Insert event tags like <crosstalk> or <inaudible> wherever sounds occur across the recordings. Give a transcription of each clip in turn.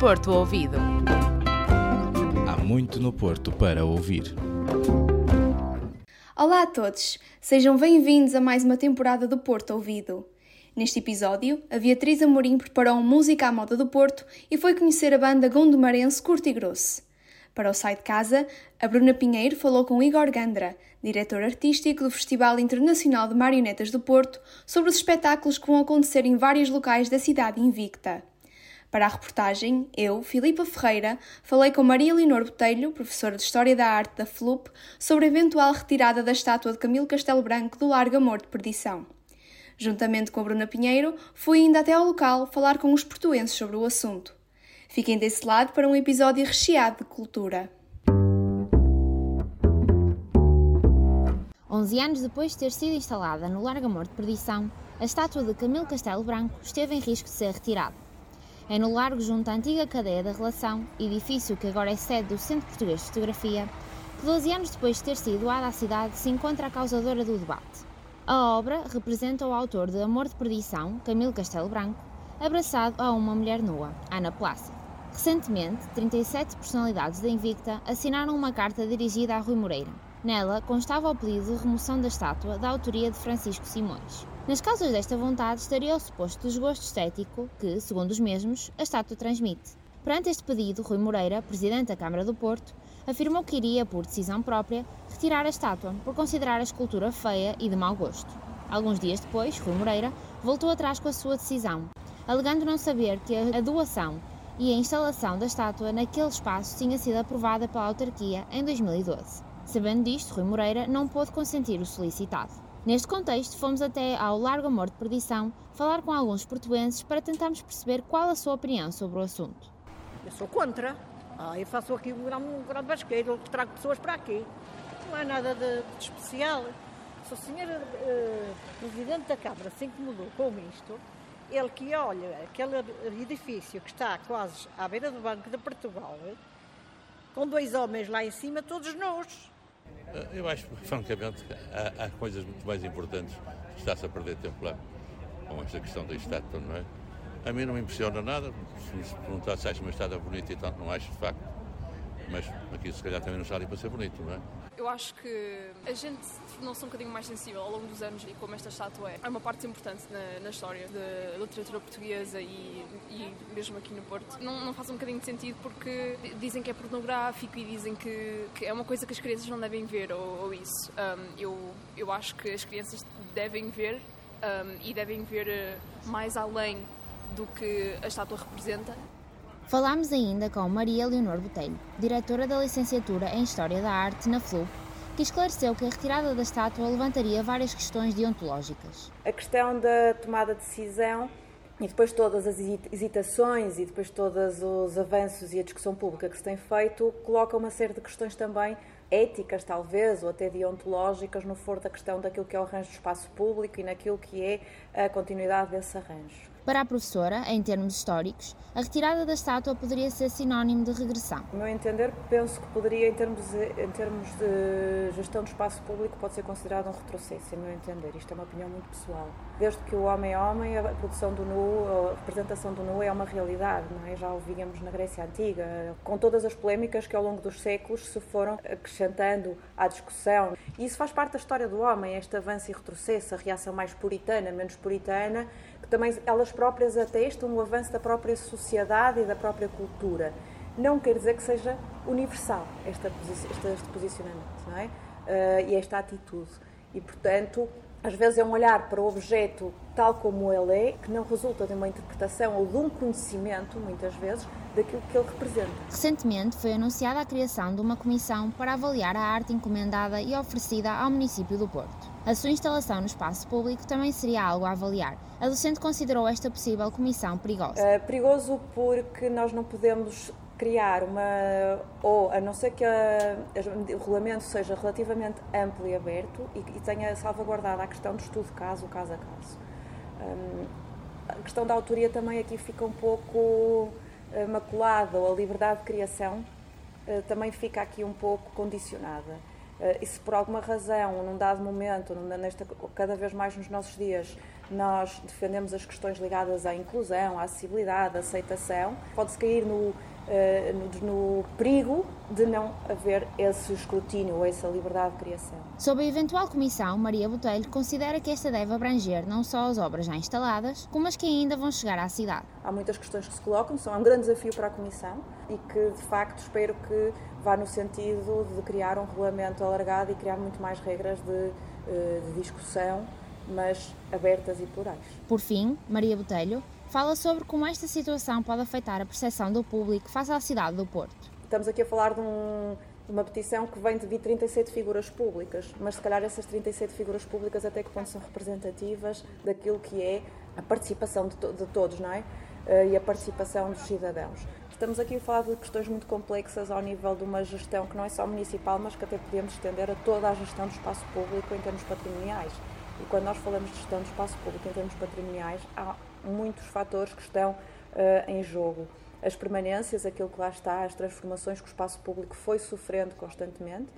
Porto Ouvido. Há muito no Porto para ouvir. Olá a todos, sejam bem-vindos a mais uma temporada do Porto Ouvido. Neste episódio, a Beatriz Amorim preparou um música à moda do Porto e foi conhecer a banda gondomarense Curto e Grosso. Para o site Casa, a Bruna Pinheiro falou com Igor Gandra, diretor artístico do Festival Internacional de Marionetas do Porto, sobre os espetáculos que vão acontecer em vários locais da cidade invicta. Para a reportagem, eu, Filipa Ferreira, falei com Maria Leonor Botelho, professora de História da Arte da FLUP, sobre a eventual retirada da estátua de Camilo Castelo Branco do Largo Amor de Perdição. Juntamente com a Bruna Pinheiro, fui ainda até ao local falar com os portuenses sobre o assunto. Fiquem desse lado para um episódio recheado de cultura. 11 anos depois de ter sido instalada no Largo Amor de Perdição, a estátua de Camilo Castelo Branco esteve em risco de ser retirada. É no largo junto à antiga cadeia da Relação, edifício que agora é sede do Centro Português de Fotografia, que 12 anos depois de ter sido doada à cidade se encontra a causadora do debate. A obra representa o autor de Amor de Perdição, Camilo Castelo Branco, abraçado a uma mulher nua, Ana Plácido. Recentemente, 37 personalidades da Invicta assinaram uma carta dirigida a Rui Moreira. Nela constava o pedido de remoção da estátua da autoria de Francisco Simões. Nas causas desta vontade estaria o suposto desgosto estético que, segundo os mesmos, a estátua transmite. Perante este pedido, Rui Moreira, presidente da Câmara do Porto, afirmou que iria, por decisão própria, retirar a estátua por considerar a escultura feia e de mau gosto. Alguns dias depois, Rui Moreira voltou atrás com a sua decisão, alegando não saber que a doação e a instalação da estátua naquele espaço tinha sido aprovada pela autarquia em 2012. Sabendo disto, Rui Moreira não pôde consentir o solicitado. Neste contexto, fomos até ao Largo Amor de Perdição falar com alguns portuenses para tentarmos perceber qual a sua opinião sobre o assunto. Eu sou contra. Ah, eu faço aqui um grande, um grande basqueiro, trago pessoas para aqui. Não há nada de, de especial. Se o senhor uh, Presidente da Câmara se incomodou com isto, ele que olha aquele edifício que está quase à beira do Banco de Portugal, com dois homens lá em cima, todos nus. Eu acho, francamente, há, há coisas muito mais importantes. Está-se a perder tempo lá com esta questão da estátua, não é? A mim não me impressiona nada. Se me perguntar se acho uma estátua bonita e tanto, não acho de facto. Mas aqui se calhar também não está ali para ser bonito, não é? Eu acho que a gente tornou-se um bocadinho mais sensível ao longo dos anos e como esta estátua é, é uma parte importante na, na história da literatura portuguesa e, e, mesmo aqui no Porto. Não, não, faz um bocadinho de sentido porque dizem que é pornográfico e dizem que, que é uma coisa que as crianças não devem ver ou, ou isso. Um, eu, eu acho que as crianças devem ver um, e devem ver eh, mais além do que a estátua representa Falámos ainda com Maria Leonor Botelho, diretora da licenciatura em História da Arte na FLUP, que esclareceu que a retirada da estátua levantaria várias questões deontológicas. A questão da tomada de decisão e depois todas as hesitações e depois todos os avanços e a discussão pública que se tem feito coloca uma série de questões também éticas, talvez, ou até deontológicas, no foro da questão daquilo que é o arranjo do espaço público e naquilo que é a continuidade desse arranjo. Para a professora, em termos históricos, a retirada da estátua poderia ser sinónimo de regressão. No meu entender, penso que poderia, em termos, em termos de gestão do espaço público, pode ser considerado um retrocesso, em meu entender. Isto é uma opinião muito pessoal. Desde que o homem é homem, a produção do nu, a representação do nu é uma realidade, não é? Já o víamos na Grécia Antiga, com todas as polémicas que ao longo dos séculos se foram acrescentando à discussão. E isso faz parte da história do homem, este avanço e retrocesso, a reação mais puritana, menos puritana, que também elas próprias atestam o avanço da própria sociedade e da própria cultura. Não quer dizer que seja universal esta, este, posicionamento, não é? Uh, e esta atitude. E, portanto, às vezes é um olhar para o objeto tal como ele é, que não resulta de uma interpretação ou de um conhecimento, muitas vezes, daquilo que ele representa. Recentemente foi anunciada a criação de uma comissão para avaliar a arte encomendada e oferecida ao município do Porto. A sua instalação no espaço público também seria algo a avaliar. A docente considerou esta possível comissão perigosa. É perigoso porque nós não podemos criar uma, ou a não ser que a, o regulamento seja relativamente amplo e aberto e, e tenha salvaguardado a questão do estudo caso, caso a caso. Um, a questão da autoria também aqui fica um pouco uh, maculada, ou a liberdade de criação uh, também fica aqui um pouco condicionada. Uh, e se por alguma razão, num dado momento, nesta, cada vez mais nos nossos dias, nós defendemos as questões ligadas à inclusão, à acessibilidade, à aceitação. Pode-se cair no, eh, no, no, perigo de não haver esse escrutínio ou essa liberdade de criação. Sob a eventual comissão, Maria Botelho considera que esta deve abranger não só as obras já instaladas, como as que ainda vão chegar à cidade. Há muitas questões que se colocam, são um grande desafio para a comissão e que, de facto, espero que vá no sentido de criar um regulamento alargado e criar muito mais regras de, eh, de discussão mas abertas e plurais. Por fim, Maria Botelho fala sobre como esta situação pode afetar a percepção do público face à cidade do Porto. Estamos aqui a falar de, um, de uma petição que vem de 37 figuras públicas, mas se calhar essas 37 figuras públicas até que ponto são representativas daquilo que é a participação de, to de todos, não é? Uh, e a participação dos cidadãos. Estamos aqui a falar de questões muito complexas ao nível de uma gestão que não é só municipal, mas que até podemos estender a toda a gestão do espaço público em termos patrimoniais. E quando nós falamos de gestão do espaço público em termos patrimoniais, há muitos fatores que estão uh, em jogo. As permanências, aquilo que lá está, as transformações que o espaço público foi sofrendo constantemente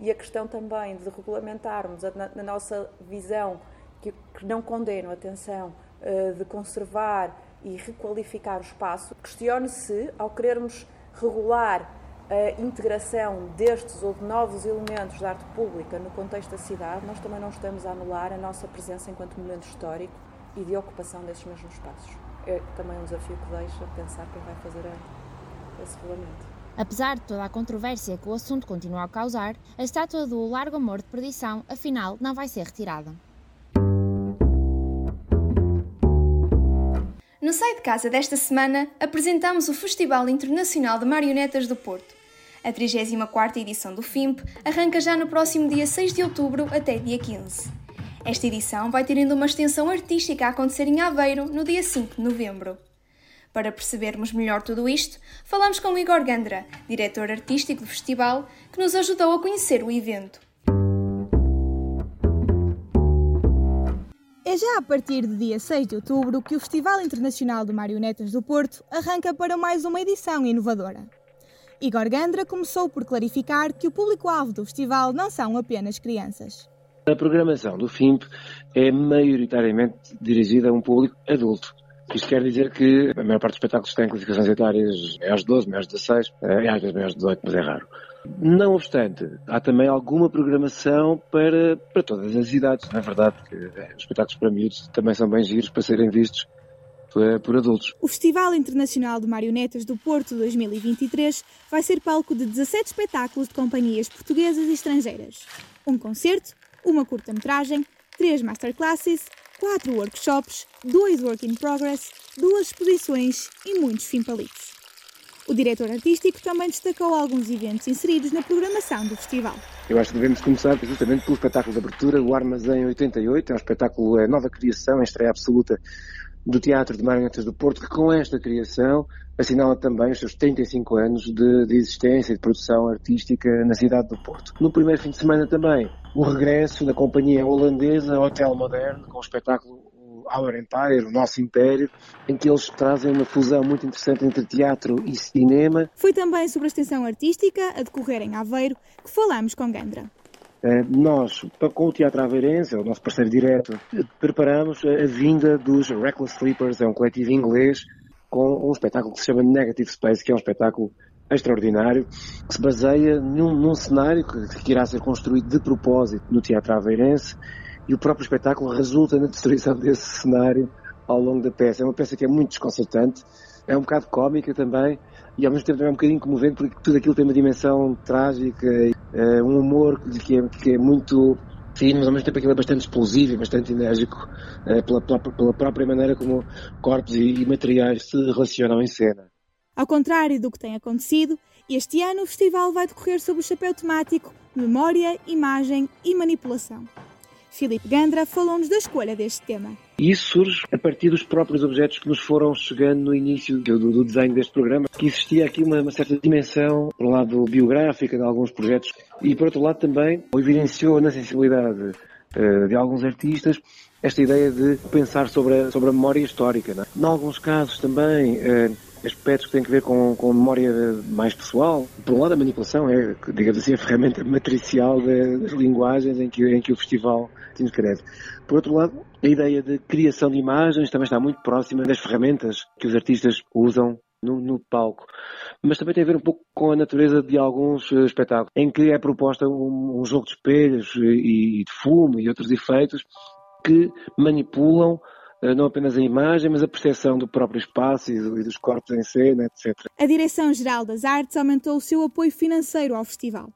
e a questão também de regulamentarmos na, na nossa visão, que, que não condeno, atenção, uh, de conservar e requalificar o espaço. Questione se, ao querermos regular a integração destes ou de novos elementos da arte pública no contexto da cidade, nós também não estamos a anular a nossa presença enquanto momento histórico e de ocupação desses mesmos espaços. É também um desafio que deixa pensar quem vai fazer esse regulamento. Apesar de toda a controvérsia que o assunto continua a causar, a estátua do Largo Amor de Perdição, afinal, não vai ser retirada. No Sai de Casa desta semana, apresentamos o Festival Internacional de Marionetas do Porto. A 34ª edição do FIMP arranca já no próximo dia 6 de outubro até dia 15. Esta edição vai ter ainda uma extensão artística a acontecer em Aveiro no dia 5 de novembro. Para percebermos melhor tudo isto, falamos com Igor Gandra, diretor artístico do festival, que nos ajudou a conhecer o evento. É já a partir do dia 6 de outubro que o Festival Internacional de Marionetas do Porto arranca para mais uma edição inovadora. Igor Gandra começou por clarificar que o público-alvo do festival não são apenas crianças. A programação do FIMP é maioritariamente dirigida a um público adulto. Isto quer dizer que a maior parte dos espetáculos tem classificações etárias maiores de 12, maiores de 16, é, às vezes maiores de 18, mas é raro. Não obstante, há também alguma programação para, para todas as idades. Não é verdade que os espetáculos para miúdos também são bem giros para serem vistos por, por adultos. O Festival Internacional de Marionetas do Porto 2023 vai ser palco de 17 espetáculos de companhias portuguesas e estrangeiras. Um concerto, uma curta-metragem, três masterclasses, quatro workshops, dois work in progress, duas exposições e muitos fimpalitos. O diretor artístico também destacou alguns eventos inseridos na programação do festival. Eu acho que devemos começar justamente pelo espetáculo de abertura, o Armazém 88, é um espetáculo, é nova criação, é estreia absoluta do Teatro de Marionetas do Porto, que com esta criação assinala também os seus 35 anos de, de existência e de produção artística na cidade do Porto. No primeiro fim de semana também, o regresso da companhia holandesa Hotel Moderno, com o espetáculo Our Empire, o nosso império, em que eles trazem uma fusão muito interessante entre teatro e cinema. Foi também sobre a extensão artística a decorrer em Aveiro que falamos com Gandra. Eh, nós, com o Teatro Aveirense, é o nosso parceiro direto, preparamos a vinda dos Reckless Sleepers, é um coletivo inglês, com um espetáculo que se chama Negative Space, que é um espetáculo extraordinário, que se baseia num, num cenário que, que, irá ser construído de propósito no Teatro Aveirense e o próprio espetáculo resulta na destruição desse cenário ao longo da peça. É uma peça que é muito desconcertante, é um bocado cómica também e ao mesmo tempo também é um bocadinho comovente porque tudo aquilo tem uma dimensão trágica, é, um humor que é, que é muito fino, mas ao mesmo tempo aquilo é bastante explosivo e bastante enérgico é, pela, pela, pela, própria maneira como corpos e, e materiais se relacionam em cena. Ao contrário do que tem acontecido, este ano o festival vai decorrer sob o chapéu temático Memória, Imagem e Manipulação. Filipe Gandra falou-nos da escolha deste tema. E isso surge a partir dos próprios objetos que nos foram chegando no início do, do desenho deste programa, que existia aqui uma, uma, certa dimensão, por um lado biográfica de alguns projetos, e por outro lado também evidenciou na sensibilidade uh, de alguns artistas esta ideia de pensar sobre a, sobre a memória histórica. Não é? Em alguns casos também uh, aspectos que têm a ver com, com memória mais pessoal. Por um lado, a manipulação é, digamos assim, a ferramenta matricial das linguagens em que, em que o festival temos crédito. Por outro lado, a ideia de criação de imagens também está muito próxima das ferramentas que os artistas usam no, no, palco. Mas também tem a ver um pouco com a natureza de alguns uh, espetáculos, em que é proposta um, um jogo de espelhos e, e, de fumo e outros efeitos que manipulam não apenas a imagem, mas a percepção do próprio espaço e, e dos corpos em cena, etc. A Direção-Geral das Artes aumentou o seu apoio financeiro ao festival.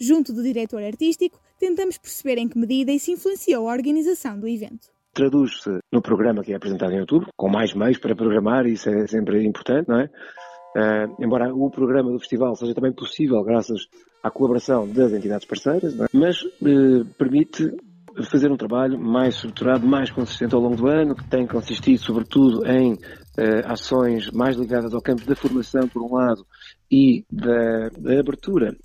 Junto do diretor artístico, tentamos perceber em que medida isso influenciou a organização do evento traduz-se no programa que é apresentado em outubro, com mais meios para programar, isso é sempre importante, não é? Uh, embora o programa do festival seja também possível graças à colaboração das entidades parceiras, é? mas uh, permite fazer um trabalho mais estruturado, mais consistente ao longo do ano, que tem consistido sobretudo em uh, ações mais ligadas ao campo da formação, por um lado, e da, da abertura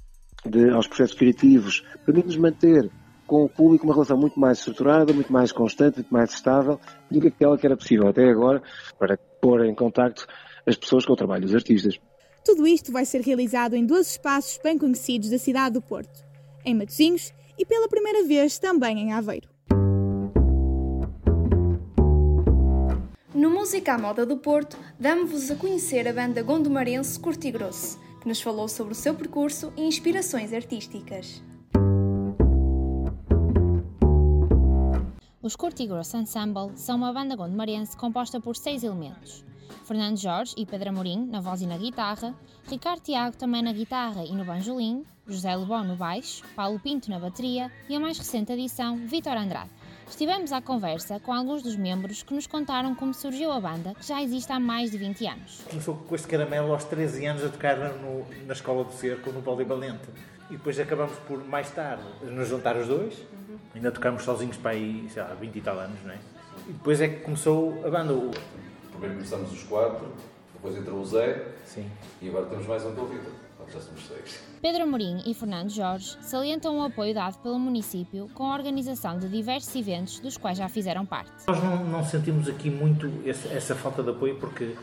de, aos processos criativos, permite-nos manter com o público uma relação muito mais estruturada, muito mais constante, muito mais estável do que aquela que era possível até agora para pôr em contacto as pessoas com o trabalho dos artistas. Tudo isto vai ser realizado em dois espaços bem conhecidos da cidade do Porto, em Matosinhos e pela primeira vez também em Aveiro. No Música à Moda do Porto, damos-vos a conhecer a banda gondomarense Curti Grosso, que nos falou sobre o seu percurso e inspirações artísticas. Os Curti Gross Ensemble são uma banda gondomarense composta por seis elementos. Fernando Jorge e Pedro Amorim na voz e na guitarra, Ricardo Tiago também na guitarra e no banjolim, José Lebon no baixo, Paulo Pinto na bateria e a mais recente adição, Vítor Andrade. Estivemos à conversa com alguns dos membros que nos contaram como surgiu a banda, que já existe há mais de 20 anos. Começou com este caramelo aos 13 anos a tocar no, na Escola do Cerco, no Polivalente. E depois acabamos por, mais tarde, nos juntar os dois Ainda tocámos sozinhos para aí, sei lá, 20 e tal anos, não é? E depois é que começou a banda. Primeiro começamos os quatro, depois entrou o Zé. Sim. E agora temos mais um o Vitor. Já somos seis. Pedro Amorim e Fernando Jorge salientam o apoio dado pelo município com a organização de diversos eventos dos quais já fizeram parte. Nós não, não sentimos aqui muito essa, essa, falta de apoio porque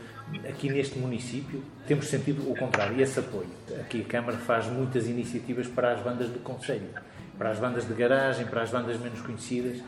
aqui neste município temos sentido o contrário, esse apoio. Aqui a Câmara faz muitas iniciativas para as bandas do Conselho para as bandas de garagem, para as bandas menos conhecidas.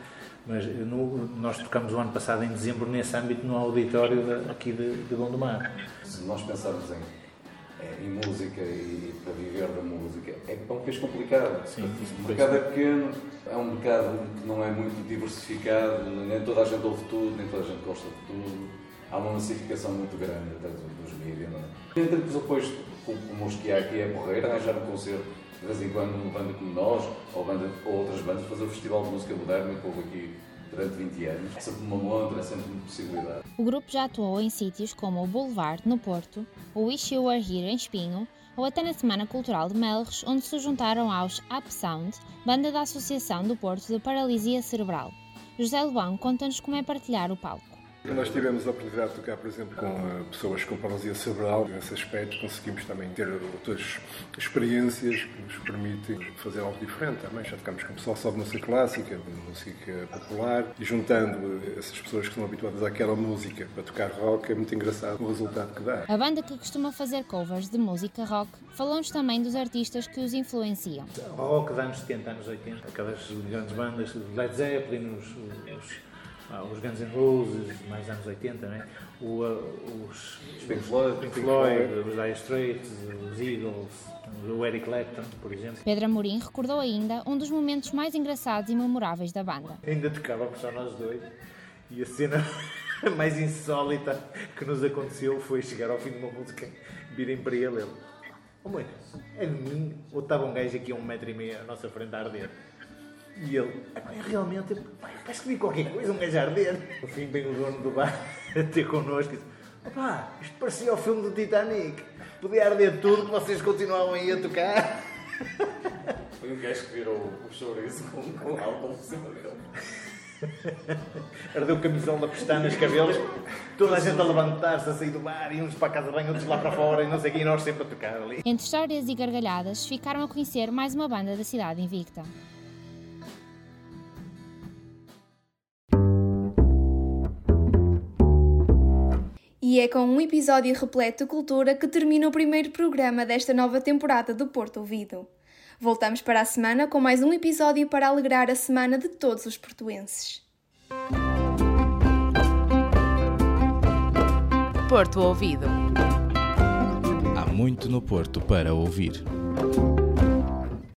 Mas no, nós tocamos o ano passado, em dezembro, nesse âmbito, no auditório de, aqui de, de Gondomar. Se nós pensarmos em, em música e para viver da música, é, é um país complicado. Sim, o mercado é pequeno, é um mercado que não é muito diversificado, nem toda a gente ouve tudo, nem toda a gente gosta de tudo. Há uma massificação muito grande até dos, dos mídias. É? Entre os apoios como os que há aqui é morrer, arranjar um concerto de vez em quando uma banda como nós, ou, banda, ou outras bandas, fazer o Festival de Música Moderna que houve aqui durante 20 anos. É sempre uma montra, é sempre uma possibilidade. O grupo já atuou em sítios como o Boulevard, no Porto, o Wish You Were Here, em Espinho, ou até na Semana Cultural de Melres, onde se juntaram aos Up Sound, banda da Associação do Porto de Paralisia Cerebral. José Lebão conta-nos como é partilhar o palco. Nós tivemos a oportunidade de tocar, por exemplo, com uh, pessoas com paralisia cerebral. Nesse aspecto, conseguimos também ter outras experiências que nos permitem fazer algo diferente também. Já tocamos com pessoal só de música clássica, de música popular, e juntando essas pessoas que estão habituadas àquela música para tocar rock, é muito engraçado o resultado que dá. A banda que costuma fazer covers de música rock falou-nos também dos artistas que os influenciam. O rock dos anos 70, anos 80, aquelas grandes bandas, Led Zeppelin, os, os ah, os Guns N' Roses, mais anos 80, né? o, uh, os, Pink Floyd, Pink Floyd, os Dire Straits, os Eagles, o Eric Clapton, por exemplo. Pedro Amorim recordou ainda um dos momentos mais engraçados e memoráveis da banda. Ainda tocávamos só nós dois e a cena <laughs> mais insólita que nos aconteceu foi chegar ao fim de uma música, virem para ele, ele, oh mãe, é de mim, ou estava um gajo aqui a um metro e meio à nossa frente a arder. E ele, realmente, parece que vi qualquer coisa, um gajo a arder. No fim, vem o dono do bar <laughs> a ter connosco e disse: opá, isto parecia o filme do Titanic. Podia arder tudo que vocês continuavam aí a tocar. <laughs> Foi um gajo que virou o chouriço com, com álcool por cima dele. Ardeu camisola, pestanas, cabelos, toda a gente a levantar-se, a sair do bar, e uns para a casa de banho, outros lá para fora, e não sei quem, e nós sempre a tocar ali. Entre histórias e gargalhadas, ficaram a conhecer mais uma banda da cidade invicta. E é com um episódio repleto de cultura que termina o primeiro programa desta nova temporada do Porto Ouvido. Voltamos para a semana com mais um episódio para alegrar a semana de todos os portuenses. Porto Ouvido. Há muito no Porto para ouvir.